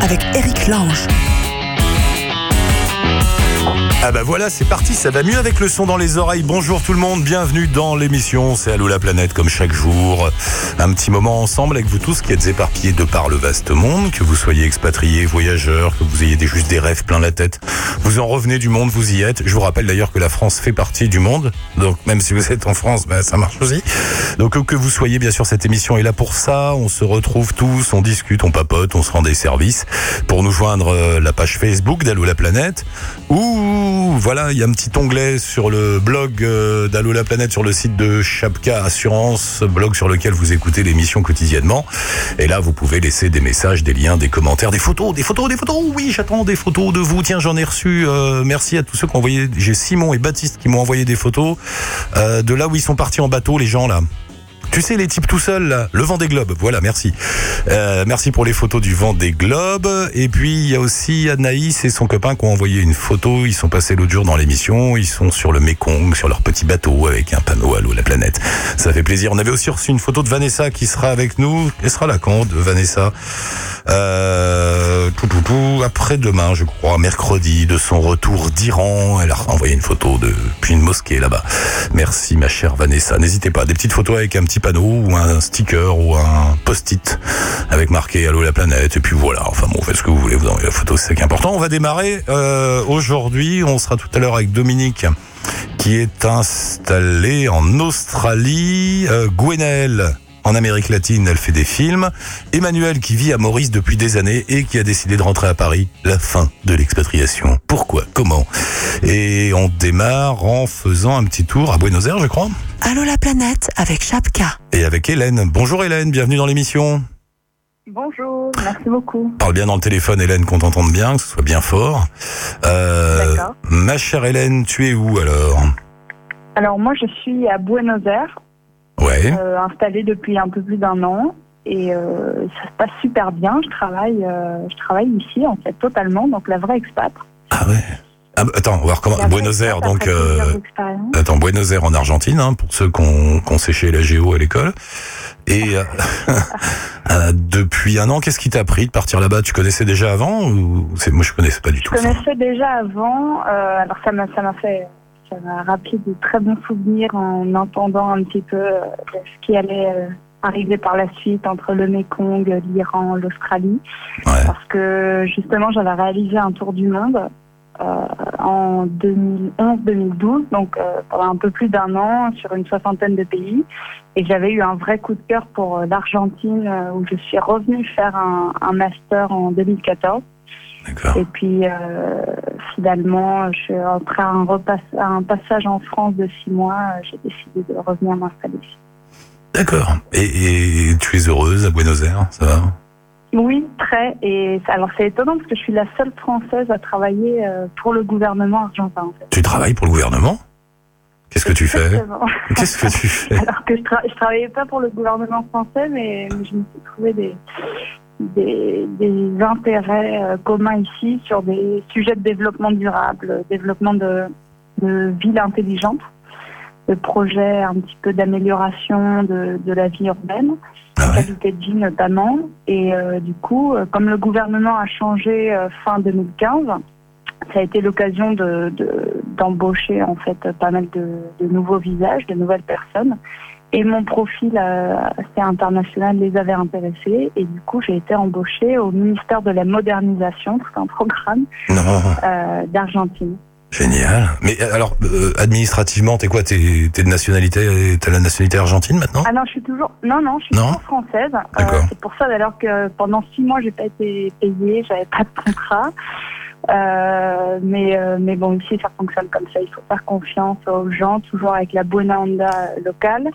avec Eric Lange. Ah bah voilà, c'est parti, ça va mieux avec le son dans les oreilles. Bonjour tout le monde, bienvenue dans l'émission, c'est Allô la planète comme chaque jour. Un petit moment ensemble avec vous tous qui êtes éparpillés de par le vaste monde, que vous soyez expatriés, voyageurs, que vous ayez des, juste des rêves plein la tête. Vous en revenez du monde, vous y êtes. Je vous rappelle d'ailleurs que la France fait partie du monde, donc même si vous êtes en France, bah, ça marche aussi. Donc que vous soyez, bien sûr, cette émission est là pour ça. On se retrouve tous, on discute, on papote, on se rend des services. Pour nous joindre, euh, la page Facebook d'Allô la planète ou voilà, il y a un petit onglet sur le blog euh, d'Allo la planète sur le site de Chapka Assurance, blog sur lequel vous écoutez l'émission quotidiennement. Et là, vous pouvez laisser des messages, des liens, des commentaires, des photos, des photos, des photos. Oui, j'attends des photos de vous. Tiens, j'en ai reçu. Euh, merci à tous ceux qui ont envoyé. J'ai Simon et Baptiste qui m'ont envoyé des photos euh, de là où ils sont partis en bateau, les gens là. Tu sais, les types tout seuls, là, le vent des globes. Voilà, merci. Euh, merci pour les photos du vent des globes. Et puis, il y a aussi Anaïs et son copain qui ont envoyé une photo. Ils sont passés l'autre jour dans l'émission. Ils sont sur le Mekong, sur leur petit bateau avec un panneau à l'eau, la planète. Ça fait plaisir. On avait aussi reçu une photo de Vanessa qui sera avec nous. Elle sera là quand, de Vanessa? Euh, tout, tout, après-demain, je crois, mercredi, de son retour d'Iran. Elle a envoyé une photo de puis une mosquée là-bas. Merci, ma chère Vanessa. N'hésitez pas, des petites photos avec un petit panneau ou un sticker ou un post-it avec marqué Allô la planète. Et puis voilà, enfin bon, faites ce que vous voulez, vous envoyez la photo, c'est important. On va démarrer euh, aujourd'hui. On sera tout à l'heure avec Dominique qui est installé en Australie. Euh, en Amérique latine, elle fait des films. Emmanuel qui vit à Maurice depuis des années et qui a décidé de rentrer à Paris. La fin de l'expatriation. Pourquoi? Comment? Et on démarre en faisant un petit tour à Buenos Aires, je crois. Allô la planète avec Chapka. Et avec Hélène. Bonjour Hélène, bienvenue dans l'émission. Bonjour, merci beaucoup. Parle bien dans le téléphone Hélène, qu'on t'entende bien, que ce soit bien fort. Euh, D'accord. ma chère Hélène, tu es où alors? Alors moi je suis à Buenos Aires, Ouais. euh, installée depuis un peu plus d'un an et euh, ça se passe super bien. Je travaille, euh, je travaille ici en fait totalement, donc la vraie expat. Ah ouais. Ah, bah, attends, on va recommencer. Buenos Aires, donc... Euh. Attends, Buenos Aires en Argentine, hein, pour ceux qui ont, qui ont séché la géo à l'école. Et depuis un an, qu'est-ce qui t'a pris de partir là-bas? Tu connaissais déjà avant ou c'est moi je connaissais pas du Je tout ça. connaissais déjà avant, alors ça m'a ça m'a fait ça m'a rappelé de très bons souvenirs en entendant un petit peu euh, ce qui allait euh, arriver par la suite entre le Mekong, l'Iran, l'Australie. Ouais. parce que justement j'avais réalisé un tour du monde euh, en 2011-2012, donc euh, pendant un peu plus d'un an sur une soixantaine de pays, et j'avais eu un vrai coup de cœur pour l'Argentine où je suis revenue faire un, un master en 2014, D'accord. Et puis euh, finalement je après un, repass à un passage en France de six mois, euh, j'ai décidé de revenir m'installer ici. D'accord. Et, et tu es heureuse à Buenos Aires, ça va? Oui, très. Et alors c'est étonnant parce que je suis la seule française à travailler euh, pour le gouvernement argentin. En fait. Tu travailles pour le gouvernement? Qu'est-ce que tu fais? Exactement. Qu'est-ce que tu fais? Alors que je, tra- je travaillais pas pour le gouvernement français, mais, mais je me suis trouvé des, des, des intérêts euh, communs ici sur des sujets de développement durable, développement de, de villes intelligentes, de projets un petit peu d'amélioration de, de la vie urbaine Ah ouais qualité de vie notamment. Et euh, du coup, euh, comme le gouvernement a changé euh, fin 2015, ça a été l'occasion de, de- d'embaucher en fait pas mal de nouveaux visages, de nouvelles personnes. Et mon profil euh, assez international les avait intéressés. Et du coup, j'ai été embauchée au ministère de la modernisation, tout un programme euh, d'Argentine. génial. Mais euh, alors, euh, administrativement, t'es quoi? T'es t'es de nationalité T'as la nationalité argentine maintenant? Ah non, je suis toujours. Non, non, je suis Non toujours française. Euh, c'est pour ça d'ailleurs que pendant six mois, j'ai pas été payée, j'avais pas de contrat. Euh, mais euh, mais bon, ici, ça fonctionne comme ça. Il faut faire confiance aux gens, toujours avec la onda locale.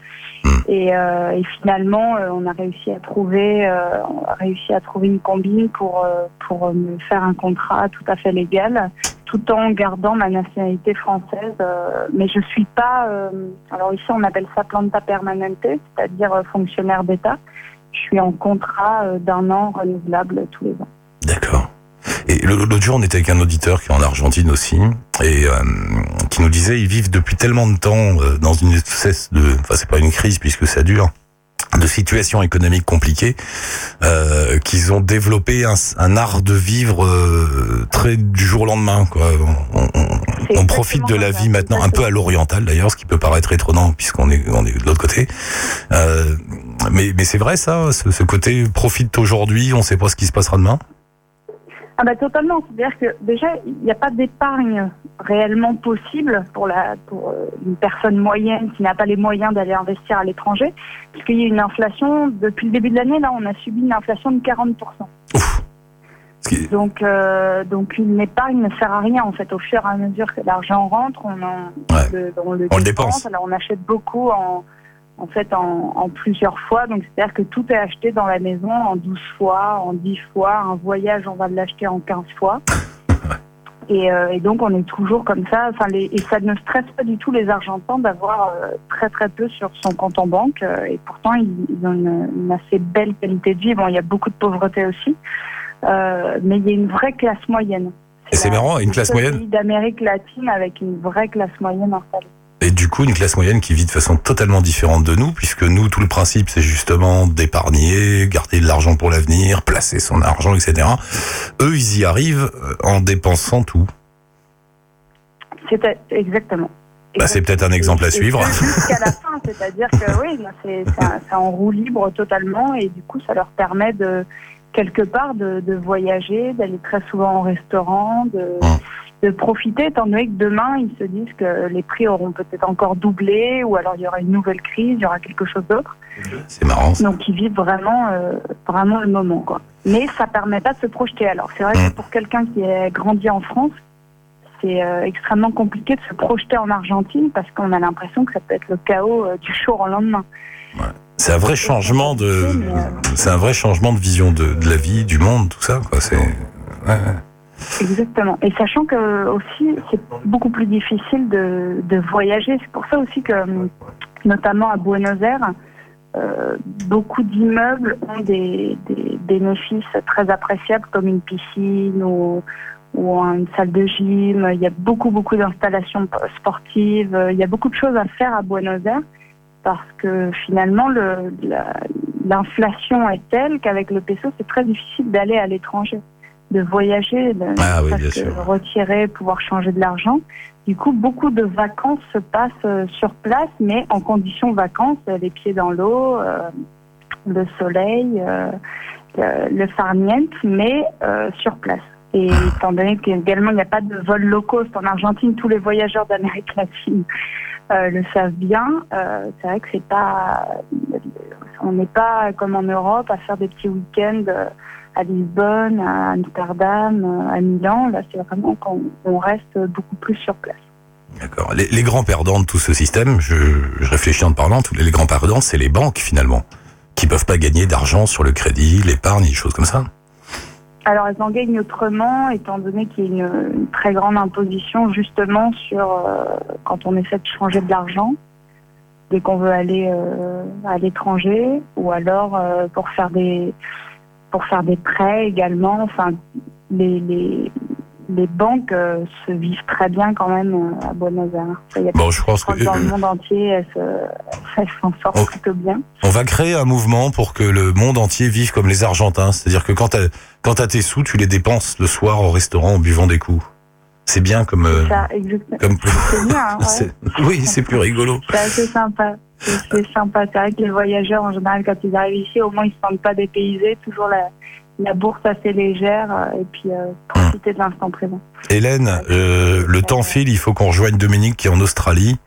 Hmm. Et, euh, et finalement, on a réussi à trouver, on a réussi à trouver une combine pour pour me faire un contrat tout à fait légal, tout en gardant ma nationalité française. euh, mais je suis pas. euh, alors ici, on appelle ça planta permanente, c'est-à-dire euh, fonctionnaire d'État. Je suis en contrat d'un an renouvelable tous les ans. D'accord. Et l'autre jour, on était avec un auditeur qui est en Argentine aussi, et euh, qui nous disait ils vivent depuis tellement de temps euh, dans une espèce de, enfin c'est pas une crise puisque ça dure, de situations économiques compliquées, euh, qu'ils ont développé un, un, art de vivre euh, très du jour au lendemain. Quoi. On, on, on profite de la vie maintenant, un peu à l'oriental d'ailleurs, ce qui peut paraître étonnant puisqu'on est, on est de l'autre côté. Euh, mais mais c'est vrai ça, ce, ce côté profite aujourd'hui, on sait pas ce qui se passera demain. Ah bah totalement, c'est-à-dire que déjà il n'y a pas d'épargne réellement possible pour la pour euh, une personne moyenne qui n'a pas les moyens d'aller investir à l'étranger, puisqu'il y a une inflation depuis le début de l'année là, on a subi une inflation de 40 Ouf. Donc euh, donc une épargne ne sert à rien en fait. Au fur et à mesure que l'argent rentre, on en Ouais. le, on le On le dépense. dépense. Alors on achète beaucoup en en fait en, en plusieurs fois. Donc c'est-à-dire que tout est acheté dans la maison en 12 fois, en 10 fois. Un voyage, on va l'acheter en 15 fois. Et, euh, et donc on est toujours comme ça. Enfin, les, et ça ne stresse pas du tout les Argentins d'avoir euh, très très peu sur son compte en banque. euh, et pourtant ils, ils ont une, une assez belle qualité de vie. Bon, il y a beaucoup de pauvreté aussi, mais il y a une vraie classe moyenne. C'est marrant, une classe moyenne. pays d'Amérique latine avec une vraie classe moyenne installée. Et du coup, une classe moyenne qui vit de façon totalement différente de nous, puisque nous, tout le principe, c'est justement d'épargner, garder de l'argent pour l'avenir, placer son argent, etc. Eux, ils y arrivent euh, en dépensant tout. C'est exactement. Bah, c'est peut-être un exemple à suivre. Jusqu'à la fin, c'est-à-dire que oui, non, c'est ça, en roue libre totalement et du coup, ça leur permet de quelque part de, de voyager, d'aller très souvent au restaurant, de, Hum. De profiter, étant donné que demain, ils se disent que les prix auront peut-être encore doublé ou alors il y aura une nouvelle crise, il y aura quelque chose d'autre. C'est marrant. ça. Donc ils vivent vraiment, euh, vraiment le moment, quoi. Mais ça permet pas de se projeter. Alors c'est vrai Mm. que pour quelqu'un qui a grandi en France, c'est euh, extrêmement compliqué de se projeter en Argentine parce qu'on a l'impression que ça peut être le chaos euh, du jour au lendemain. C'est un vrai changement de, c'est un vrai changement de vision de, de la vie, du monde, tout ça. Quoi. C'est, ouais, ouais. Exactement. Et sachant que aussi c'est beaucoup plus difficile de, de voyager. C'est pour ça aussi que, notamment à Buenos Aires, euh, beaucoup d'immeubles ont des, des bénéfices très appréciables comme une piscine ou, ou une salle de gym. Il y a beaucoup beaucoup d'installations sportives. Il y a beaucoup de choses à faire à Buenos Aires parce que finalement le- la- l'inflation est telle qu'avec le peso c'est très difficile d'aller à l'étranger, de voyager, de Ah oui, parce bien que sûr. retirer, pouvoir changer de l'argent. Du coup, beaucoup de vacances se passent euh, sur place, mais en conditions vacances, euh, les pieds dans l'eau, euh, le soleil, euh, le, farniente, mais euh, sur place. Et étant donné qu'également il n'y a pas de vol low cost en Argentine, tous les voyageurs d'Amérique latine le savent bien. C'est vrai que c'est pas, on n'est pas comme en Europe à faire des petits week-ends à Lisbonne, à Amsterdam, à Milan. Là, c'est vraiment qu'on on reste beaucoup plus sur place. D'accord. Les, les grands perdants de tout ce système, je, je réfléchis en te parlant, tous les, les grands perdants, c'est les banques finalement, qui peuvent pas gagner d'argent sur le crédit, l'épargne, des choses comme ça. Alors, elles en gagnent autrement, étant donné qu'il y a une, une très grande imposition justement sur euh, quand on essaie de changer de l'argent dès qu'on veut aller euh, à l'étranger, ou alors euh, pour faire des pour faire des prêts également. Enfin, les les, les banques euh, se vivent très bien quand même euh, à Buenos Aires. Il y a Bon, je pense que dans le monde entier, elles se- s'en sortent Oh. plutôt bien. on va créer un mouvement pour que le monde entier vive comme les Argentins. C'est-à-dire que quand t'as quand t'as tes sous, tu les dépenses le soir au restaurant en buvant des coups. C'est bien comme euh, Ça, exactement. comme. Bien, hein, ouais. Oui, c'est plus rigolo. C'est assez sympa. C'est sympa. C'est vrai que les voyageurs, en général, quand ils arrivent ici, au moins, ils ne se sentent pas dépaysés. Toujours la, la bourse assez légère euh, et puis euh, profiter de l'instant présent. Hélène, euh, le temps file, il faut qu'on rejoigne Dominique qui est en Australie.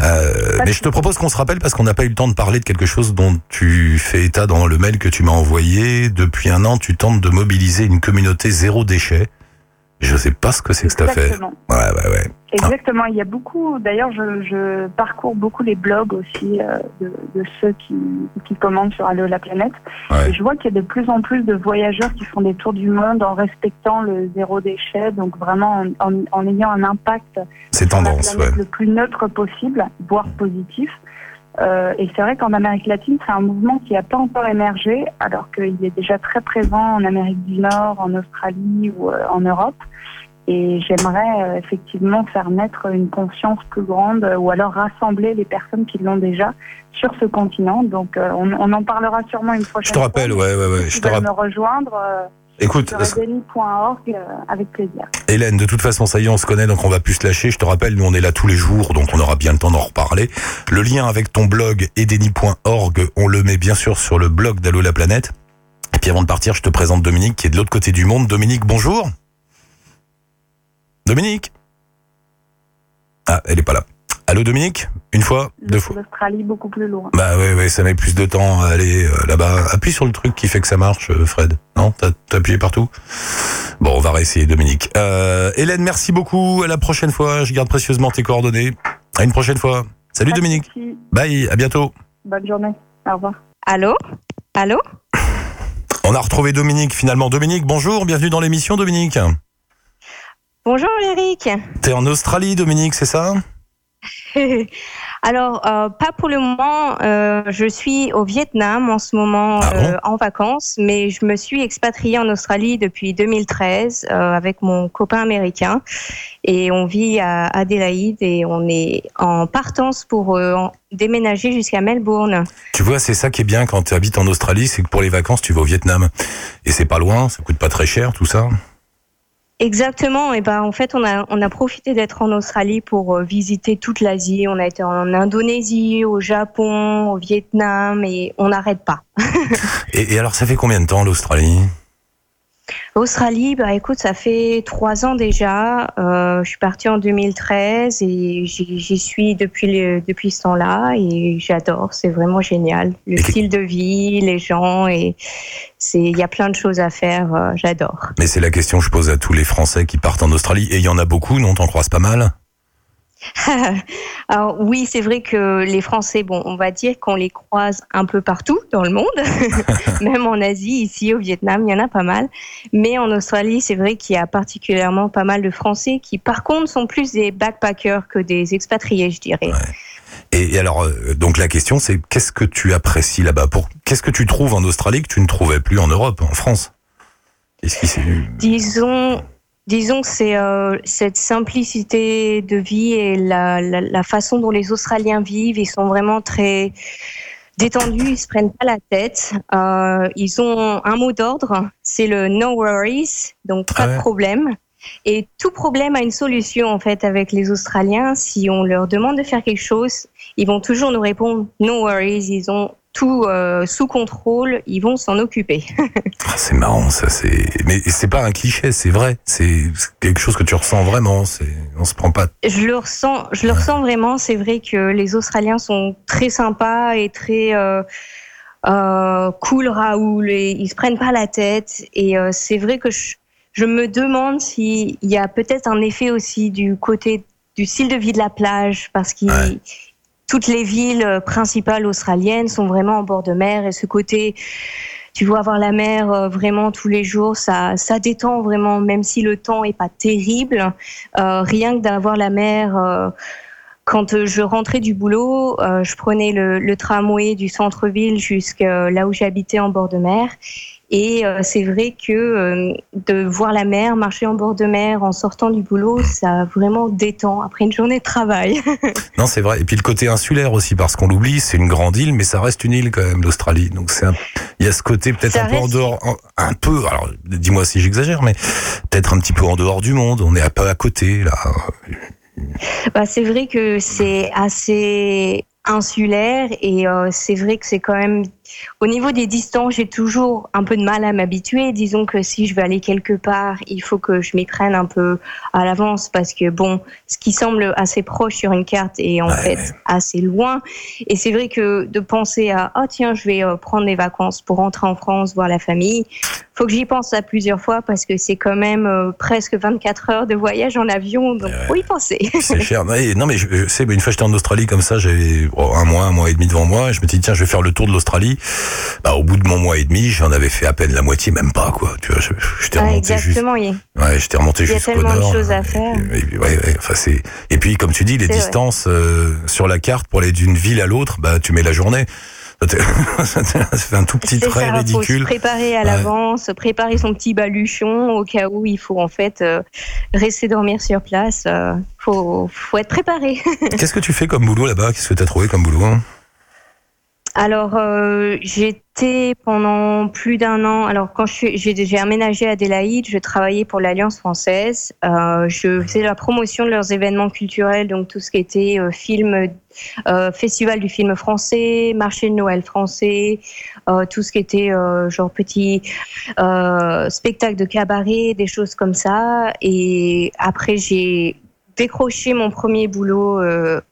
Euh, mais je te propose qu'on se rappelle parce qu'on n'a pas eu le temps de parler de quelque chose dont tu fais état dans le mail que tu m'as envoyé. Depuis un an, tu tentes de mobiliser une communauté zéro déchet. Je sais pas ce que c'est que cette affaire. Ouais, ouais, ouais. Exactement. Il y a beaucoup. D'ailleurs, je, je parcours beaucoup les blogs aussi euh, de, de ceux qui, qui commandent sur Allo la planète. Ouais. Et je vois qu'il y a de plus en plus de voyageurs qui font des tours du monde en respectant le zéro déchet, donc vraiment en, en- en ayant un impact la ouais. le plus neutre possible, voire positif. Euh, et c'est vrai qu'en Amérique latine, c'est un mouvement qui n'a pas encore émergé, alors qu'il est déjà très présent en Amérique du Nord, en Australie ou euh, en Europe. Et j'aimerais euh, effectivement faire naître une conscience plus grande euh, ou alors rassembler les personnes qui l'ont déjà sur ce continent. Donc euh, on, on en parlera sûrement une prochaine Je te rappelle, fois. ouais, ouais, ouais. Je Si te vous voulez rappelle. me rejoindre Écoute, avec plaisir. Hélène, de toute façon, ça y est, on se connaît, donc on va plus se lâcher. Je te rappelle, nous, on est là tous les jours, donc on aura bien le temps d'en reparler. Le lien avec ton blog edeni.org, on le met bien sûr sur le blog d'Allo la planète. Et puis avant de partir, je te présente Dominique, qui est de l'autre côté du monde. Dominique, bonjour. Dominique Ah, elle est pas là. Allô Dominique Une fois Deux fois L'Australie beaucoup plus loin. Bah ouais, ouais, ça met plus de temps à aller euh, là-bas. Appuie sur le truc qui fait que ça marche, euh, Fred. Non T'as appuyé partout Bon, on va réessayer, Dominique. Euh, Hélène, merci beaucoup. À la prochaine fois. Je garde précieusement tes coordonnées. À une prochaine fois. Salut Dominique. Bye, à bientôt. Bonne journée. Au revoir. Allô? Allô? On a retrouvé Dominique finalement. Dominique, bonjour, bienvenue dans l'émission Dominique. Bonjour Eric. T'es en Australie Dominique, c'est ça? Alors, euh, pas pour le moment. euh, je suis au Vietnam en ce moment Ah bon? euh, en vacances, mais je me suis expatriée en Australie depuis 2013 euh, avec mon copain américain. Et on vit à Adélaïde et on est en partance pour en- déménager jusqu'à Melbourne. Tu vois, c'est ça qui est bien quand tu habites en Australie, c'est que pour les vacances, tu vas au Vietnam. Et c'est pas loin, ça coûte pas très cher, tout ça. Exactement. Et ben en fait, on a on a profité d'être en Australie pour euh, visiter toute l'Asie. On a été en Indonésie, au Japon, au Vietnam et on n'arrête pas. Et, et alors, ça fait combien de temps l'Australie? Australie, bah écoute, ça fait trois ans déjà. Euh, je suis partie en 2013 et j'y suis depuis le, depuis ce temps-là et j'adore. C'est vraiment génial. Le Et style de vie, les gens et c'est il y a plein de choses à faire. euh, j'adore. Mais c'est la question que je pose à tous les Français qui partent en Australie. Et il y en a beaucoup, non T'en croises pas mal? Alors oui, c'est vrai que les Français, bon, on va dire qu'on les croise un peu partout dans le monde, même en Asie, ici au Vietnam, il y en a pas mal. Mais en Australie, c'est vrai qu'il y a particulièrement pas mal de Français qui, par contre, sont plus des backpackers que des expatriés, je dirais. et, et alors, euh, donc la question, c'est qu'est-ce que tu apprécies là-bas? Pour Qu'est-ce que tu trouves en Australie que tu ne trouvais plus en Europe, en France? Disons, disons c'est euh, cette simplicité de vie et la, la, la façon dont les Australiens vivent. Ils sont vraiment très détendus, ils se prennent pas la tête. Euh, ils ont un mot d'ordre, c'est le no worries, donc pas Ah ouais. de problème. Et tout problème a une solution en fait avec les Australiens. Si on leur demande de faire quelque chose, ils vont toujours nous répondre no worries. Ils ont tout euh, sous contrôle, ils vont s'en occuper. Ah, C'est marrant, ça. C'est mais c'est pas un cliché, c'est vrai. C'est quelque chose que tu ressens vraiment. C'est on se prend pas. Je le ressens, je le ressens vraiment. C'est vrai que les Australiens sont très sympas et très euh, euh, cool, Raoul. Et ils se prennent pas la tête. Et c'est vrai que je, je me demande s'il y a peut-être un effet aussi du côté du style de vie de la plage, parce Ouais. Toutes les villes euh, principales australiennes sont vraiment en bord de mer. Et ce côté tu vois avoir la mer euh, vraiment tous les jours, ça, détend vraiment, même si le temps est pas terrible. Euh, rien que d'avoir la mer. quand je rentrais du boulot, je prenais le tramway du centre-ville jusqu'à là où j'habitais en bord de mer. Et euh, c'est vrai que euh, de voir la mer, marcher en bord de mer en sortant du boulot, ça vraiment détend après une journée de travail. Non, c'est vrai. Et puis le côté insulaire aussi, parce qu'on l'oublie, c'est une grande île, mais ça reste une île quand même, l'Australie. Donc c'est un... il y a ce côté peut-être un peu en dehors, un, un peu. Alors dis-moi si j'exagère, mais peut-être un petit peu en dehors du monde. On est un peu à côté là. Bah, c'est vrai que c'est assez insulaire et euh, c'est vrai que c'est quand même au niveau des distances j'ai toujours un peu de mal à m'habituer disons que si je vais aller quelque part il faut que je m'y prenne un peu à l'avance parce que bon ce qui semble assez proche sur une carte est en Ouais. fait assez loin et c'est vrai que de penser à oh tiens je vais euh, prendre des vacances pour rentrer en France voir la famille faut que j'y pense à plusieurs fois parce que c'est quand même euh, presque 24 heures de voyage en avion donc faut y penser C'est cher. Non, mais je, je sais, une fois j'étais en Australie comme ça, j'avais oh, un mois, un mois et demi devant moi, et je me dit, tiens, je vais faire le tour de l'Australie. Bah, au bout de mon mois et demi, j'en avais fait à peine la moitié, même pas, quoi. Tu vois, je- j'étais Ah, remonté juste. oui. Ouais, j'étais remonté Il y a jusqu'au tellement de choses à Et- faire. Et, et- ouais, ouais, enfin, c'est. Et puis, comme tu dis, les distances euh, sur la carte pour aller d'une ville à l'autre, bah, tu mets la journée. ça fait un tout petit trait ça, Faut se ridicule. préparer à Ouais. l'avance, préparer son petit baluchon au cas où il faut en fait euh, rester dormir sur place. euh, faut, faut être préparé. Qu'est-ce que tu fais comme boulot là-bas? Qu'est-ce que tu as trouvé comme boulot? hein Alors, euh, j'étais pendant plus d'un an. Alors, quand j'ai, aménagé à Adélaïde, je travaillais pour l'Alliance française. Euh, je faisais la promotion de leurs événements culturels, donc tout ce qui était euh, film, euh, festival du film français, marché de Noël français, euh, tout ce qui était euh, genre petit spectacle de cabaret, des choses comme ça. Et après, j'ai décroché mon premier boulot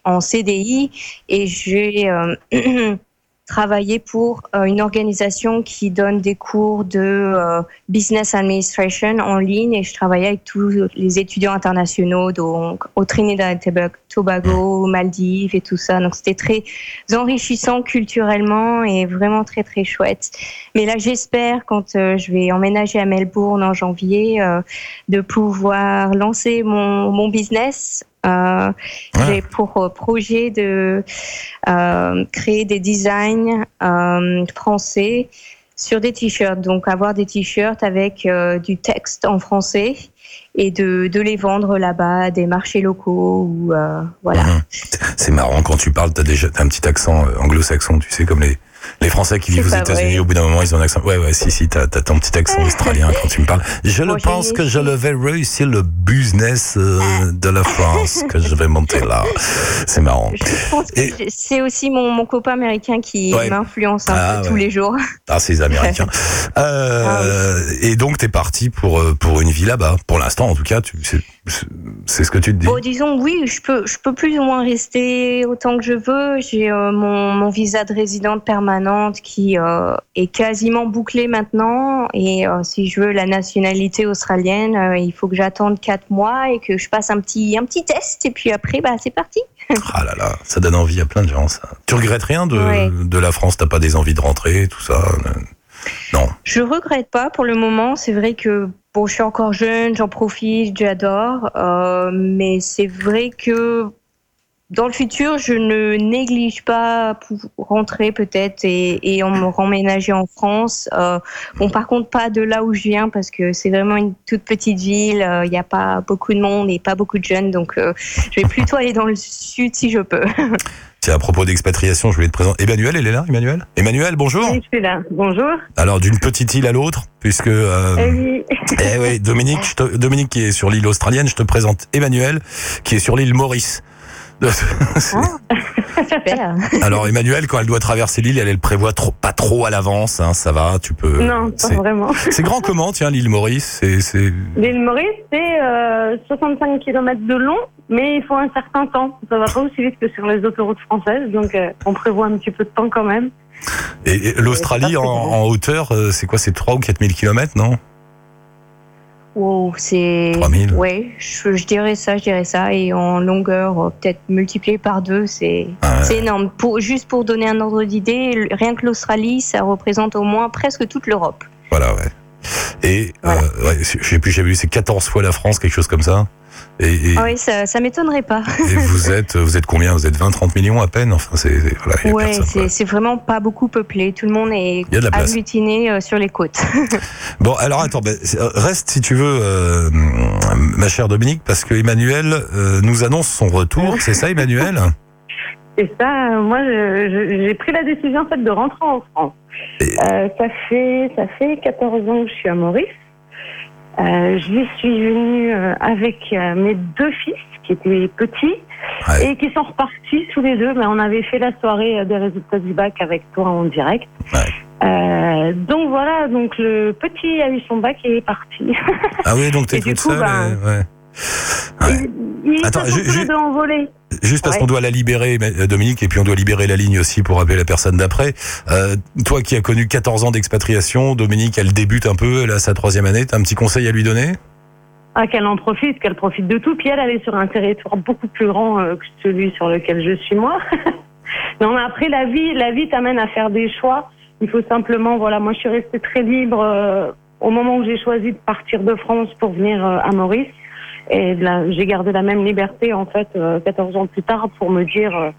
en CDI et j'ai travaillé pour euh, une organisation qui donne des cours de euh, business administration en ligne et je travaillais avec tous les étudiants internationaux donc au Trinidad et Tobago- aux Maldives et tout ça. Donc c'était très enrichissant culturellement et vraiment très très chouette. Mais là j'espère quand euh, je vais emménager à Melbourne en janvier de pouvoir lancer mon, mon business. Euh, Ouais. J'ai pour euh, projet de euh, créer des designs euh, français sur des t-shirts. Donc avoir des t-shirts avec du texte en français et de, de les vendre là-bas à des marchés locaux ou voilà. C'est marrant quand tu parles, t'as déjà t'as un petit accent anglo-saxon, tu sais, comme les les Français qui vivent aux États-Unis. Au bout d'un moment, ils ont un accent. Ouais, ouais, si, si, t'as t'as ton petit accent australien quand tu me parles. Je le pense que je le vais réussir le business euh, de la France que je vais monter là. C'est marrant. Je pense que c'est aussi mon, mon copain américain qui Ouais. m'influence un Ah, peu ouais. tous les jours. Ah, c'est les Américains. Euh, Et donc, t'es parti pour euh, pour une vie là-bas. Pour l'instant, en tout cas, tu c'est- ce que tu te dis. Bon, disons oui, je peux, je peux plus ou moins rester autant que je veux. J'ai euh, mon, mon visa de résidente permanente qui euh, est quasiment bouclé maintenant. Et euh, si je veux la nationalité australienne, il faut que j'attende quatre mois et que je passe un petit, un petit test. Et puis après, bah, c'est parti. Ah là là, ça donne envie à plein de gens. Ça. Tu regrettes rien de Ouais. de la France? T'as pas des envies de rentrer, tout ça Non. Je regrette pas pour le moment. C'est vrai que bon, je suis encore jeune, j'en profite, j'adore. Euh, mais c'est vrai que dans le futur, je ne néglige pas pour rentrer peut-être et, en me remménager en France. Euh, bon, par contre, pas de là où je viens parce que c'est vraiment une toute petite ville. euh, Il n'y a pas beaucoup de monde et pas beaucoup de jeunes, donc euh, je vais plutôt aller dans le sud si je peux. Tiens, à propos d'expatriation, je voulais te présenter. Emmanuel, elle est là, Emmanuel? Emmanuel, bonjour. Oui, je suis là. Bonjour. Alors, d'une petite île à l'autre, puisque... Euh, Eh oui. eh oui, Dominique, je te- Dominique qui est sur l'île australienne, je te présente Emmanuel qui est sur l'île Maurice. C'est- Super. Alors Emmanuel, quand elle doit traverser l'île, elle, elle prévoit trop, pas trop à l'avance, hein, ça va, tu peux. non, pas c'est- vraiment. C'est grand comment, tiens, l'île Maurice C'est, c'est... L'île Maurice, c'est euh, 65 km de long, mais il faut un certain temps. Ça va pas aussi vite que sur les autoroutes françaises, donc euh, on prévoit un petit peu de temps quand même. Et, et l'Australie en, hauteur, euh, c'est quoi C'est 3 ou 4 000 kilomètres, non? Wow, c'est 3000. ouais, je, je dirais ça, je dirais ça, et en longueur euh, peut-être multiplié par deux, c'est Ah ouais. énorme. Pour juste pour donner un ordre d'idée, rien que l'Australie, ça représente au moins presque toute l'Europe. Voilà, ouais. Et Voilà. euh, ouais, je sais plus, j'ai vu, c'est 14 fois la France, quelque chose comme ça. Et, et, Ah oui, ça, ça m'étonnerait pas. et vous êtes, vous êtes combien? Vous êtes 20-30 millions à peine? Enfin, c'est voilà, Ouais, c'est vraiment pas beaucoup peuplé. Tout le monde est agglutiné euh, sur les côtes. Bon, alors attends, ben, euh, reste si tu veux, euh, ma chère Dominique, parce que Emmanuel euh, nous annonce son retour. C'est ça, Emmanuel? Et ça, moi, j'ai pris la décision en fait de rentrer en France. Et- Euh, ça fait ça fait 14 ans que je suis à Maurice. Euh, J'y suis venue euh, avec euh, mes deux fils qui étaient petits Ouais. et qui sont repartis tous les deux. Mais on avait fait la soirée des résultats du bac avec toi en direct. Ouais. Euh, donc voilà, donc le petit a eu son bac et est parti. Ah oui, donc t'es toute coup, seule. et- ouais. Ouais. Il, il Attends, se sont ju- tous ju- les deux envolés. Juste parce Ouais. qu'on doit la libérer, euh, Dominique, et puis on doit libérer la ligne aussi pour appeler la personne d'après. Euh, toi qui as connu 14 ans d'expatriation, Dominique, elle débute un peu, elle a sa troisième année. T'as un petit conseil à lui donner? Ah, qu'elle en profite, qu'elle profite de tout. Puis elle, elle est sur un territoire beaucoup plus grand euh, que celui sur lequel je suis moi. non, mais après, la vie, la vie t'amène à faire des choix. Il faut simplement, voilà, moi, je suis restée très libre au moment où j'ai choisi de partir de France pour venir à Maurice. Et j'ai gardé la même liberté, en fait, euh, 14 ans plus tard, pour me dire, euh,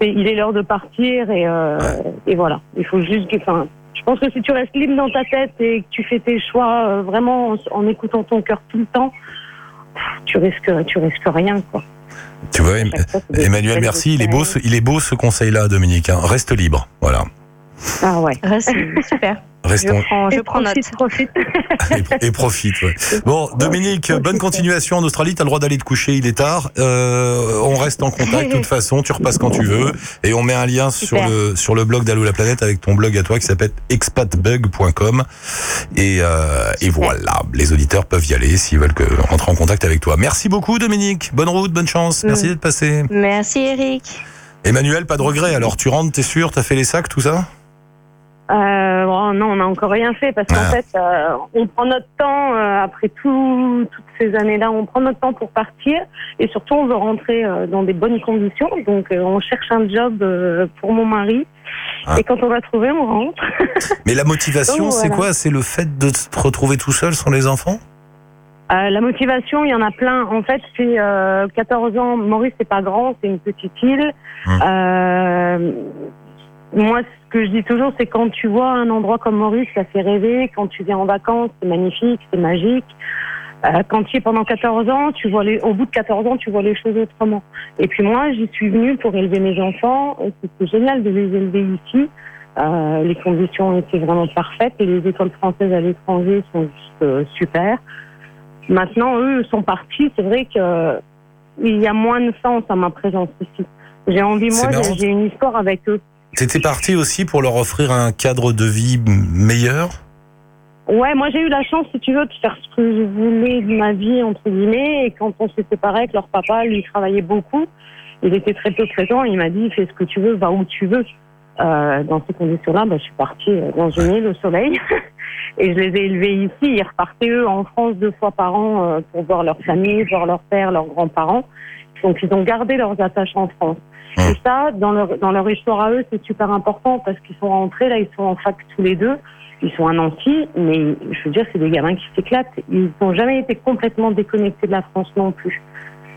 c'est- il est l'heure de partir et, euh, et voilà. Il faut juste que, enfin, je pense que si tu restes libre dans ta tête et que tu fais tes choix euh, vraiment en, en écoutant ton cœur tout le temps, tu risques, tu risques rien, quoi. Tu vois, Em- fois, Emmanuel, merci. Il est beau, ce, il est beau ce conseil-là, Dominique. hein. Reste libre. Voilà. Ah ouais. Reste- super. Je Restons prends, je Et prends note. profite, profite. et, et profite. ouais. Bon, Dominique, bonne continuation en Australie. T'as le droit d'aller te coucher, il est tard. Euh, on reste en contact de toute façon. Tu repasses quand tu veux. Et on met un lien sur le, sur le blog d'Allo la planète avec ton blog à toi qui s'appelle expatbug.com. Et, euh, et voilà, les auditeurs peuvent y aller s'ils veulent que, rentrer en contact avec toi. Merci beaucoup, Dominique. Bonne route, bonne chance. Merci Mm. d'être passé. Merci Eric. Emmanuel, pas de regret. Alors, tu rentres, t'es sûr, t'as fait les sacs, tout ça? Euh, bon, non, on n'a encore rien fait parce qu'en Ah. fait, euh, on prend notre temps euh, après tout, toutes ces années-là, on prend notre temps pour partir et surtout on veut rentrer dans des bonnes conditions. Donc on cherche un job pour mon mari Ah. et quand on va trouver, on rentre. Mais la motivation, c'est voilà. quoi? C'est le fait de te retrouver tout seul sans les enfants? Euh, la motivation, il y en a plein. En fait, c'est euh, 14 ans. Maurice, c'est pas grand, c'est une petite île. Hum. Euh, moi, que je dis toujours, c'est quand tu vois un endroit comme Maurice, ça fait rêver. Quand tu viens en vacances, c'est magnifique, c'est magique. Euh, quand tu es pendant 14 ans, tu vois les, au bout de 14 ans, tu vois les choses autrement. Et puis moi, j'y suis venue pour élever mes enfants. C'était génial de les élever ici. Euh, les conditions étaient vraiment parfaites et les écoles françaises à l'étranger sont juste euh, super. Maintenant, eux sont partis. C'est vrai que il y a moins de sens à ma présence ici. J'ai envie, moi, j'ai une histoire avec eux. T'étais parti aussi pour leur offrir un cadre de vie meilleur? Ouais, moi j'ai eu la chance, si tu veux, de faire ce que je voulais de ma vie, entre guillemets. Et quand on s'est séparés avec leur papa, lui travaillait beaucoup. Il était très peu présent. Il m'a dit, fais ce que tu veux, va où tu veux. Euh, dans ces conditions-là, bah, je suis partie euh, dans une île au soleil. et je les ai élevés ici. Ils repartaient, eux, en France deux fois par an euh, pour voir leur famille, voir leur père, leurs grands-parents. Donc ils ont gardé leurs attaches en France. Et ça, dans leur, dans leur histoire à eux, c'est super important parce qu'ils sont rentrés, là, ils sont en fac tous les deux. Ils sont à Nancy, mais je veux dire, c'est des gamins qui s'éclatent. Ils n'ont jamais été complètement déconnectés de la France non plus.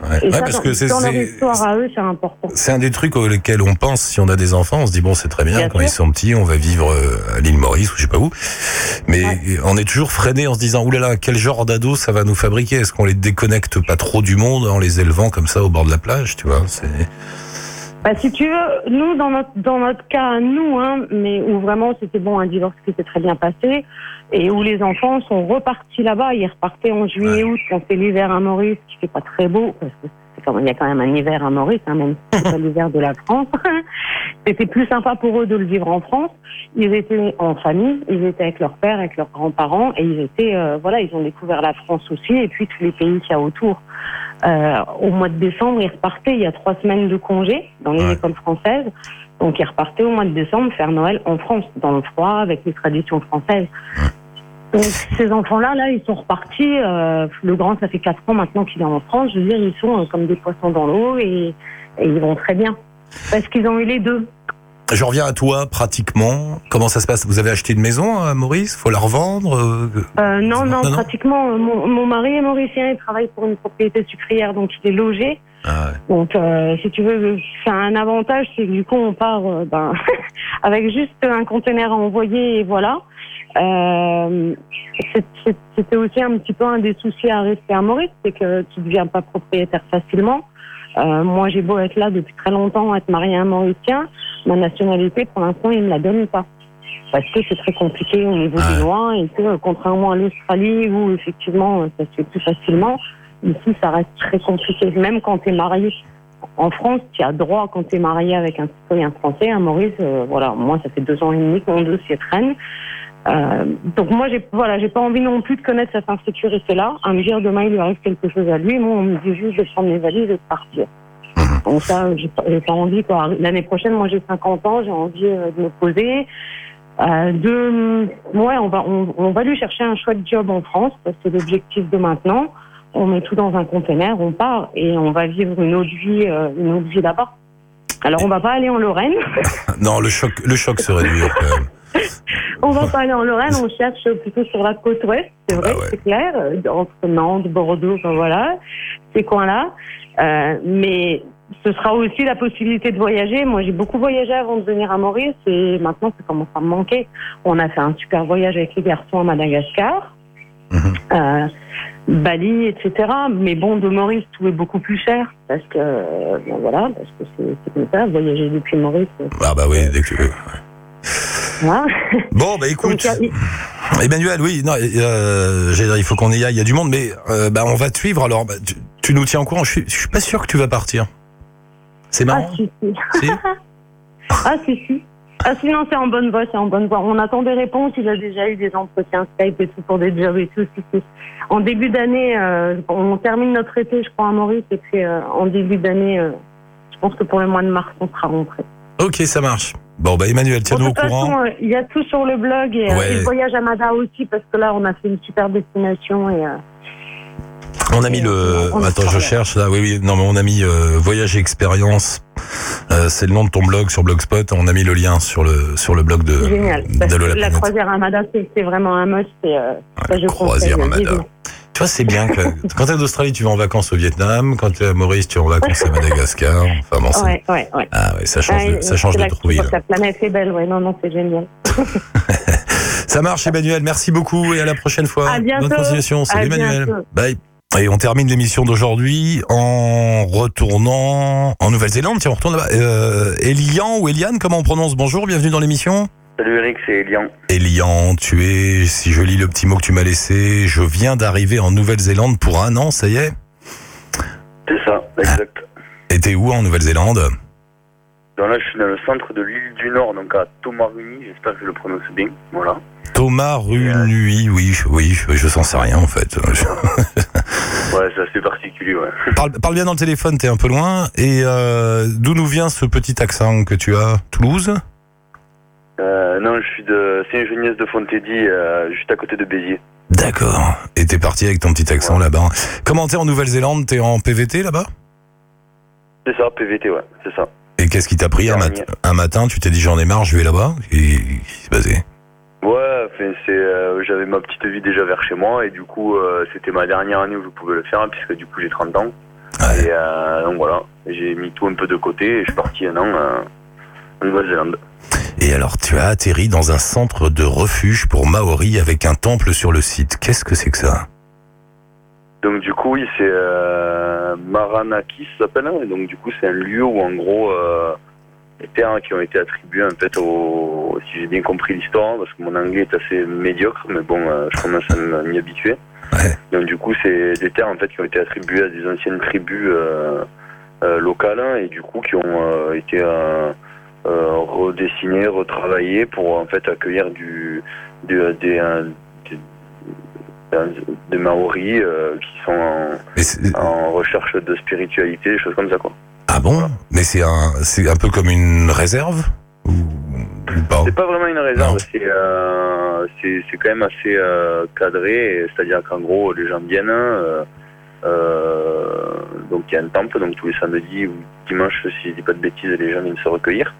Ouais, Et Ouais, ça, parce dans, que c'est dans leur histoire à eux, c'est important. c'est un des trucs auxquels on pense si on a des enfants. On se dit bon, c'est très bien, Bien quand sûr. ils sont petits, on va vivre euh, à l'île Maurice ou je sais pas où. Mais on est toujours freiné en se disant oulala, quel genre d'ado ça va nous fabriquer? Est-ce qu'on les déconnecte pas trop du monde en les élevant comme ça au bord de la plage Tu vois? C'est Bah, si tu veux, nous, dans notre, dans notre cas, nous, hein, mais où vraiment c'était bon, un divorce qui s'est très bien passé, et où les enfants sont repartis là-bas. Ils repartaient en juillet, août, quand c'est l'hiver à Maurice, qui fait pas très beau, parce que c'est quand il y a quand même un hiver à Maurice, hein, même si c'est pas l'hiver de la France. C'était plus sympa pour eux de le vivre en France. Ils étaient en famille, ils étaient avec leur père, avec leurs grands-parents, et ils étaient, euh, voilà, ils ont découvert la France aussi, et puis tous les pays qu'il y a autour. Euh, au mois de décembre, ils repartaient. Il y a trois semaines de congé dans les Ouais. écoles françaises. Donc, ils repartaient au mois de décembre faire Noël en France, dans le froid, avec les traditions françaises. Donc, ces enfants-là, là, ils sont repartis. Euh, le grand, ça fait quatre ans maintenant qu'il est en France. Je veux dire, ils sont euh, comme des poissons dans l'eau et, et ils vont très bien. Parce qu'ils ont eu les deux. Je reviens à toi pratiquement. Comment ça se passe? Vous avez acheté une maison à Maurice? Faut la revendre euh, non, non, pratiquement. Mon, mon mari est mauricien, il travaille pour une propriété sucrière, donc il est logé. Ah ouais. Donc, euh, si tu veux, c'est un avantage, c'est que du coup, on part euh, ben, avec juste un conteneur à envoyer et voilà. Euh, C'était aussi un petit peu un des soucis à rester à Maurice, c'est que tu ne deviens pas propriétaire facilement. Moi, j'ai beau être là depuis très longtemps, être mariée à un Mauricien, ma nationalité, pour l'instant, il ne me la donne pas. Parce que c'est très compliqué au niveau Ouais. des lois et que, contrairement à l'Australie où effectivement ça se fait plus facilement, ici ça reste très compliqué. Même quand tu es marié en France, tu as droit quand tu es marié avec un citoyen français. À Maurice, euh, voilà, moi ça fait deux ans et demi que mon dossier traîne. Euh, donc moi j'ai voilà j'ai pas envie non plus de connaître cette insécurité là à me dire demain il lui arrive quelque chose à lui moi on me dit juste de prendre mes valises et de partir donc ça j'ai pas, envie quoi l'année prochaine moi j'ai 50 ans j'ai envie euh, de me poser euh, de ouais on va on, on va lui chercher un chouette job en France c'est l'objectif de maintenant on met tout dans un conteneur on part et on va vivre une autre vie euh, une autre vie là-bas alors on va pas aller en Lorraine Non, le choc, le choc serait dur quand même. On va pas aller en Lorraine, on cherche plutôt sur la côte ouest, c'est vrai, Bah ouais. c'est clair, euh, entre Nantes, Bordeaux, enfin voilà, ces coins-là. Euh, mais ce sera aussi la possibilité de voyager. Moi, j'ai beaucoup voyagé avant de venir à Maurice et maintenant, ça commence à me manquer. On a fait un super voyage avec les garçons à Madagascar, Mhm. euh, Bali, etc. Mais bon, de Maurice, tout est beaucoup plus cher parce que, euh, voilà, parce que c'est comme ça. Voyager depuis Maurice, euh, Ah bah oui, dès que... voilà. Bon, bah écoute, Donc, a- Emmanuel, oui, non, euh, il faut qu'on y aille, il y a du monde, mais euh, bah, on va te suivre, alors bah, tu, tu nous tiens au courant, je suis, je suis pas sûr que tu vas partir. C'est ah, marrant si, si. si Ah, si, si. Ah, sinon, c'est en bonne voie, c'est en bonne voie. On attend des réponses. Il a déjà eu des entretiens Skype et tout pour des jobs et tout. Si, si. En début d'année, euh, on termine notre été, je crois, à Maurice. Et puis, euh, en début d'année, euh, je pense que pour le mois de mars, on sera rentré. Ok, ça marche. Bon, bah Emmanuel, tiens-nous au courant. il y a tout sur le blog et, Ouais. et le voyage à Mada aussi, parce que là, on a fait une super destination et. On a mis le. Attends, je cherche là. Oui, oui. Non, mais on a mis euh, voyage et expérience. Euh, c'est le nom de ton blog sur Blogspot. On a mis le lien sur le sur le blog de c'est génial. Parce que la la croisière à Mada, c'est c'est vraiment un must. Et, euh, je croisière conseille, à Mada. vivement. Tu vois, c'est bien que quand t'es d'Australie, tu vas en vacances au Vietnam. Quand t'es à Maurice, tu vas en vacances à Madagascar. Enfin bon, c'est- Ouais, ouais, ouais. ah ouais, ça change, de, Ouais, ça change c'est de tu trouille. vois que La planète est belle, ouais, non, non, c'est génial. Ça marche, Emmanuel. Merci beaucoup et à la prochaine fois. À bientôt. Bonne continuation. Salut, Emmanuel. Bye. Et on termine l'émission d'aujourd'hui en retournant en Nouvelle-Zélande. Tiens, on retourne là-bas. Euh, Elian ou Eliane, comment on prononce Bonjour, bienvenue dans l'émission. Salut Eric, c'est Elian. Elian, tu es, si je lis le petit mot que tu m'as laissé, je viens d'arriver en Nouvelle-Zélande pour un an, ça y est? C'est ça, exact. Et t'es où en Nouvelle-Zélande? Donc là, je suis dans le centre de l'île du Nord, donc à Tomaruni, j'espère que je le prononce bien. Voilà. Thomas Runui, oui, oui, je, je s'en sais rien en fait. Ouais, c'est assez particulier, ouais. parle, parle bien dans le téléphone, t'es un peu loin. Et euh, d'où nous vient ce petit accent que tu as Toulouse? Euh, non, je suis de Saint-Geniès de Fontédy, euh, juste à côté de Béziers. D'accord. Et t'es parti avec ton petit accent là-bas. Comment t'es en Nouvelle-Zélande? T'es en PVT là-bas? C'est ça, PVT, ouais, c'est ça. Et qu'est-ce qui t'a pris un, mat- Dernier. un matin Tu t'es dit j'en ai marre, je vais là-bas? Et qu'est-ce qui s'est passé? Ouais, c'est, euh, j'avais ma petite vie déjà vers chez moi, et du coup, euh, c'était ma dernière année où je pouvais le faire, puisque du coup, j'ai 30 ans. Ouais. Et euh, donc voilà, j'ai mis tout un peu de côté, et je suis parti un an en Nouvelle-Zélande. Et alors tu as atterri dans un centre de refuge pour Maori avec un temple sur le site. Qu'est-ce que c'est que ça? Donc du coup, oui, c'est euh, Maranaki, ça s'appelle. hein, Et donc du coup, c'est un lieu où en gros, euh, les terres qui ont été attribuées en fait au, si j'ai bien compris l'histoire, parce que mon anglais est assez médiocre, mais bon, euh, je commence à m'y habituer. Ouais. Donc du coup, c'est des terres en fait qui ont été attribuées à des anciennes tribus euh, locales hein, et du coup qui ont été redessinées, retravaillées pour en fait accueillir du, de- des, euh, des Maoris euh, qui sont en, recherche de spiritualité, des choses comme ça quoi. Ah bon? Mais c'est un, c'est un peu comme une réserve ou, pas? C'est pas vraiment une réserve, c'est euh, c'est c'est quand même assez euh, cadré, c'est-à-dire qu'en gros les gens viennent, euh, donc il y a un temple, donc tous les samedis ou dimanches, si je dis pas de bêtises, les gens viennent se recueillir.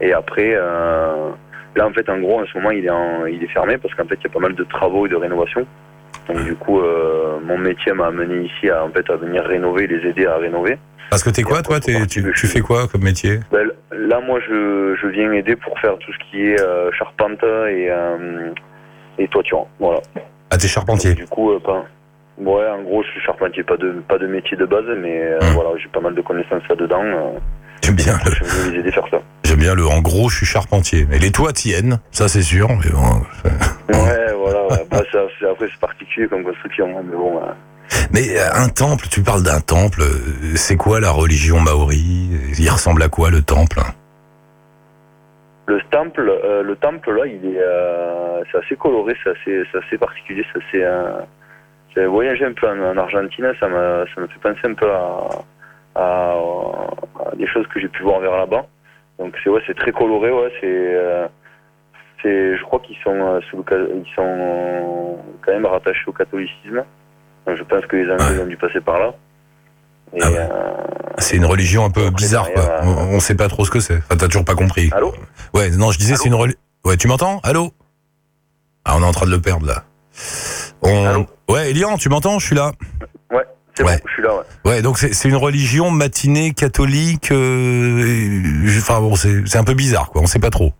Et après, là en fait en gros en ce moment il est, en- il est fermé parce qu'en fait il y a pas mal de travaux et de rénovation. Donc du coup euh, mon métier m'a amené ici à en fait à venir rénover, les aider à rénover. Parce que t'es quoi toi tu, tu fais quoi comme métier? Ben, là, moi, je, je viens aider pour faire tout ce qui est euh, charpente et, euh, et toiture. Voilà. Ah t'es charpentier. Donc, du coup, pas. Ouais, en gros, je suis charpentier, pas de, pas de métier de base, mais Hmm. voilà, j'ai pas mal de connaissances là-dedans. J'aime bien le, je viens les aider faire ça. j'aime bien le. En gros, je suis charpentier. Et les toits tiennent, ça c'est sûr. Mais bon, Ouais, voilà. ouais. Bah, ça, après, c'est particulier comme construction, hein, mais bon. euh, Mais euh, un temple, tu parles d'un temple. euh, C'est quoi la religion maori? Il ressemble à quoi le temple? Le temple, euh, le temple là, il est, euh, c'est assez coloré, c'est assez, c'est assez particulier, c'est assez. Euh, voyagé un peu en, en Argentine, ça me fait penser un peu à, à, à des choses que j'ai pu voir vers là-bas. Donc c'est ouais, c'est très coloré, ouais, c'est, c'est, je crois qu'ils sont, euh, sous le, ca- ils sont quand même rattachés au catholicisme. Donc, je pense que les Anglais Ouais. ont dû passer par là. Ah ouais. euh, C'est une religion un peu bizarre, quoi. On, on sait pas trop ce que c'est. Enfin, t'as toujours pas compris. Allô? Ouais, non, je disais, c'est une religion. Ouais, tu m'entends? Allô? Ah, on est en train de le perdre là. On... Allô? Ouais, Elian, tu m'entends? Je suis là. C'est Ouais. bon, je suis là, ouais. Ouais, donc c'est une religion matinée catholique. euh, et- enfin bon, c'est c'est un peu bizarre, quoi. On sait pas trop.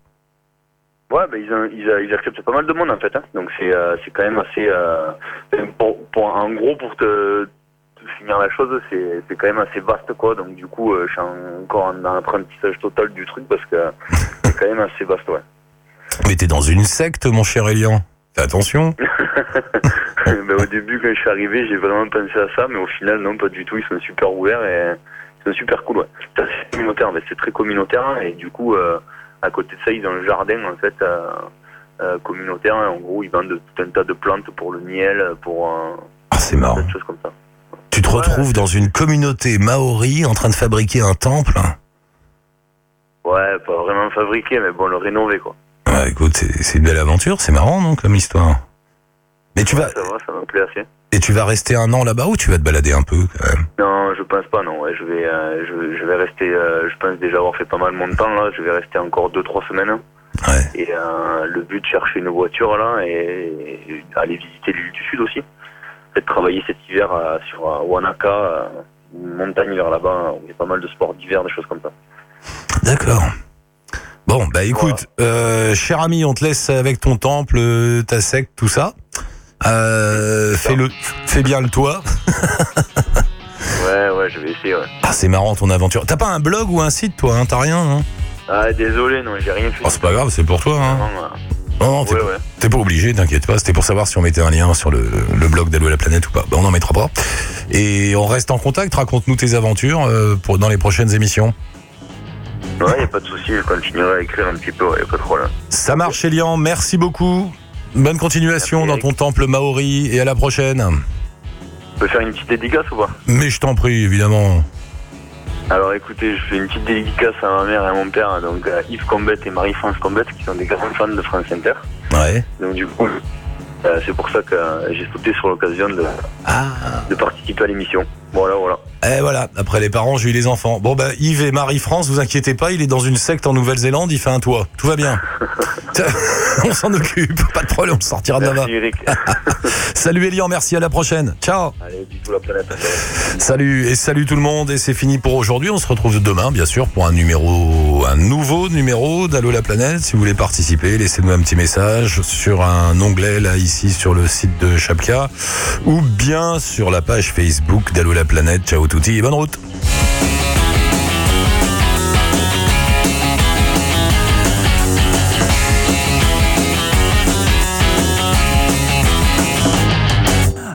Ouais, bah, ils, ils, ils acceptent pas mal de monde en fait. Hein. Donc c'est euh, c'est quand même assez. Euh, pour, pour, en gros, pour te, te finir la chose, c'est quand même assez vaste quoi. Donc du coup, euh, je suis encore en apprentissage total du truc parce que c'est quand même assez vaste, ouais. Mais t'es dans une secte, mon cher Elian. Fais attention. Ben, au début, quand je suis arrivé, j'ai vraiment pensé à ça, mais au final, non, pas du tout. Ils sont super ouverts et ils sont super cool, ouais. C'est communautaire, mais c'est très communautaire hein, et du coup, euh, à côté de ça, ils ont un jardin en fait. euh, euh, communautaire, en gros, ils vendent tout un tas de plantes pour le miel, pour euh, Ah, c'est marrant. plein de choses comme ça. Tu te retrouves dans une communauté maori en train de fabriquer un temple? Ouais, pas vraiment fabriqué, mais bon, le rénover, quoi. Ouais, écoute, c'est une belle aventure, c'est marrant, non, comme histoire? Mais tu vas Ça va, ça me plaît assez. Et tu vas rester un an là-bas ou tu vas te balader un peu quand même? Non, je pense pas, non. Ouais, je vais, euh, je, je vais rester. euh, je pense déjà avoir fait pas mal mon temps là. Je vais rester encore deux, trois semaines. Ouais. Et euh, le but, chercher une voiture là et, et aller visiter l'île du Sud aussi. Peut-être travailler cet hiver sur Wanaka, une montagne vers là-bas où il y a pas mal de sports d'hiver, des choses comme ça. D'accord. Bon, bah écoute, cher ami, on te laisse avec ton temple, ta secte, tout ça. Euh, fais le, fais bien le toit. Ouais, ouais, je vais essayer. Ouais. Ah, c'est marrant ton aventure. T'as pas un blog ou un site, toi hein T'as rien, hein? Ah, désolé, non, j'ai rien fait. Oh, c'est pas grave, c'est pour toi. Hein non, non, t'es ouais, pas- ouais. t'es pas obligé, t'inquiète pas. C'était pour savoir si on mettait un lien sur le, le blog d'Allo la planète ou pas. Bah, on en mettra pas. Et on reste en contact. Raconte-nous tes aventures euh, pour dans les prochaines émissions. Ouais, y a pas de souci, je continuerai à écrire un petit peu, ouais, y a pas de problème. Ça marche, Elian. Merci beaucoup. Bonne continuation Merci, dans ton temple maori et à la prochaine. On peut faire une petite dédicace ou pas? Mais je t'en prie, évidemment. Alors écoutez, je fais une petite dédicace à ma mère et à mon père, donc à Yves Combette et Marie-France Combette, qui sont des grands fans de France Inter. Ouais. Donc du coup, euh, c'est pour ça que euh, j'ai sauté sur l'occasion de, Ah. de participer à l'émission. Voilà, voilà. Et voilà, après les parents, j'ai eu les enfants. Bon bah Yves et Marie-France, vous inquiétez pas, il est dans une secte en Nouvelle-Zélande, il fait un toit. Tout va bien. on s'en occupe, pas de problème, on sortira de là-bas. Merci Eric. Salut Elian, merci, à la prochaine. Ciao. Allez, bisous la planète. Salut et salut tout le monde et c'est fini pour aujourd'hui. On se retrouve demain bien sûr pour un numéro, un nouveau numéro d'Allo la planète. Si vous voulez participer, laissez-nous un petit message sur un onglet là ici sur le site de Chapka ou bien sur la page Facebook d'Allo la planète. Ciao touti et bonne route.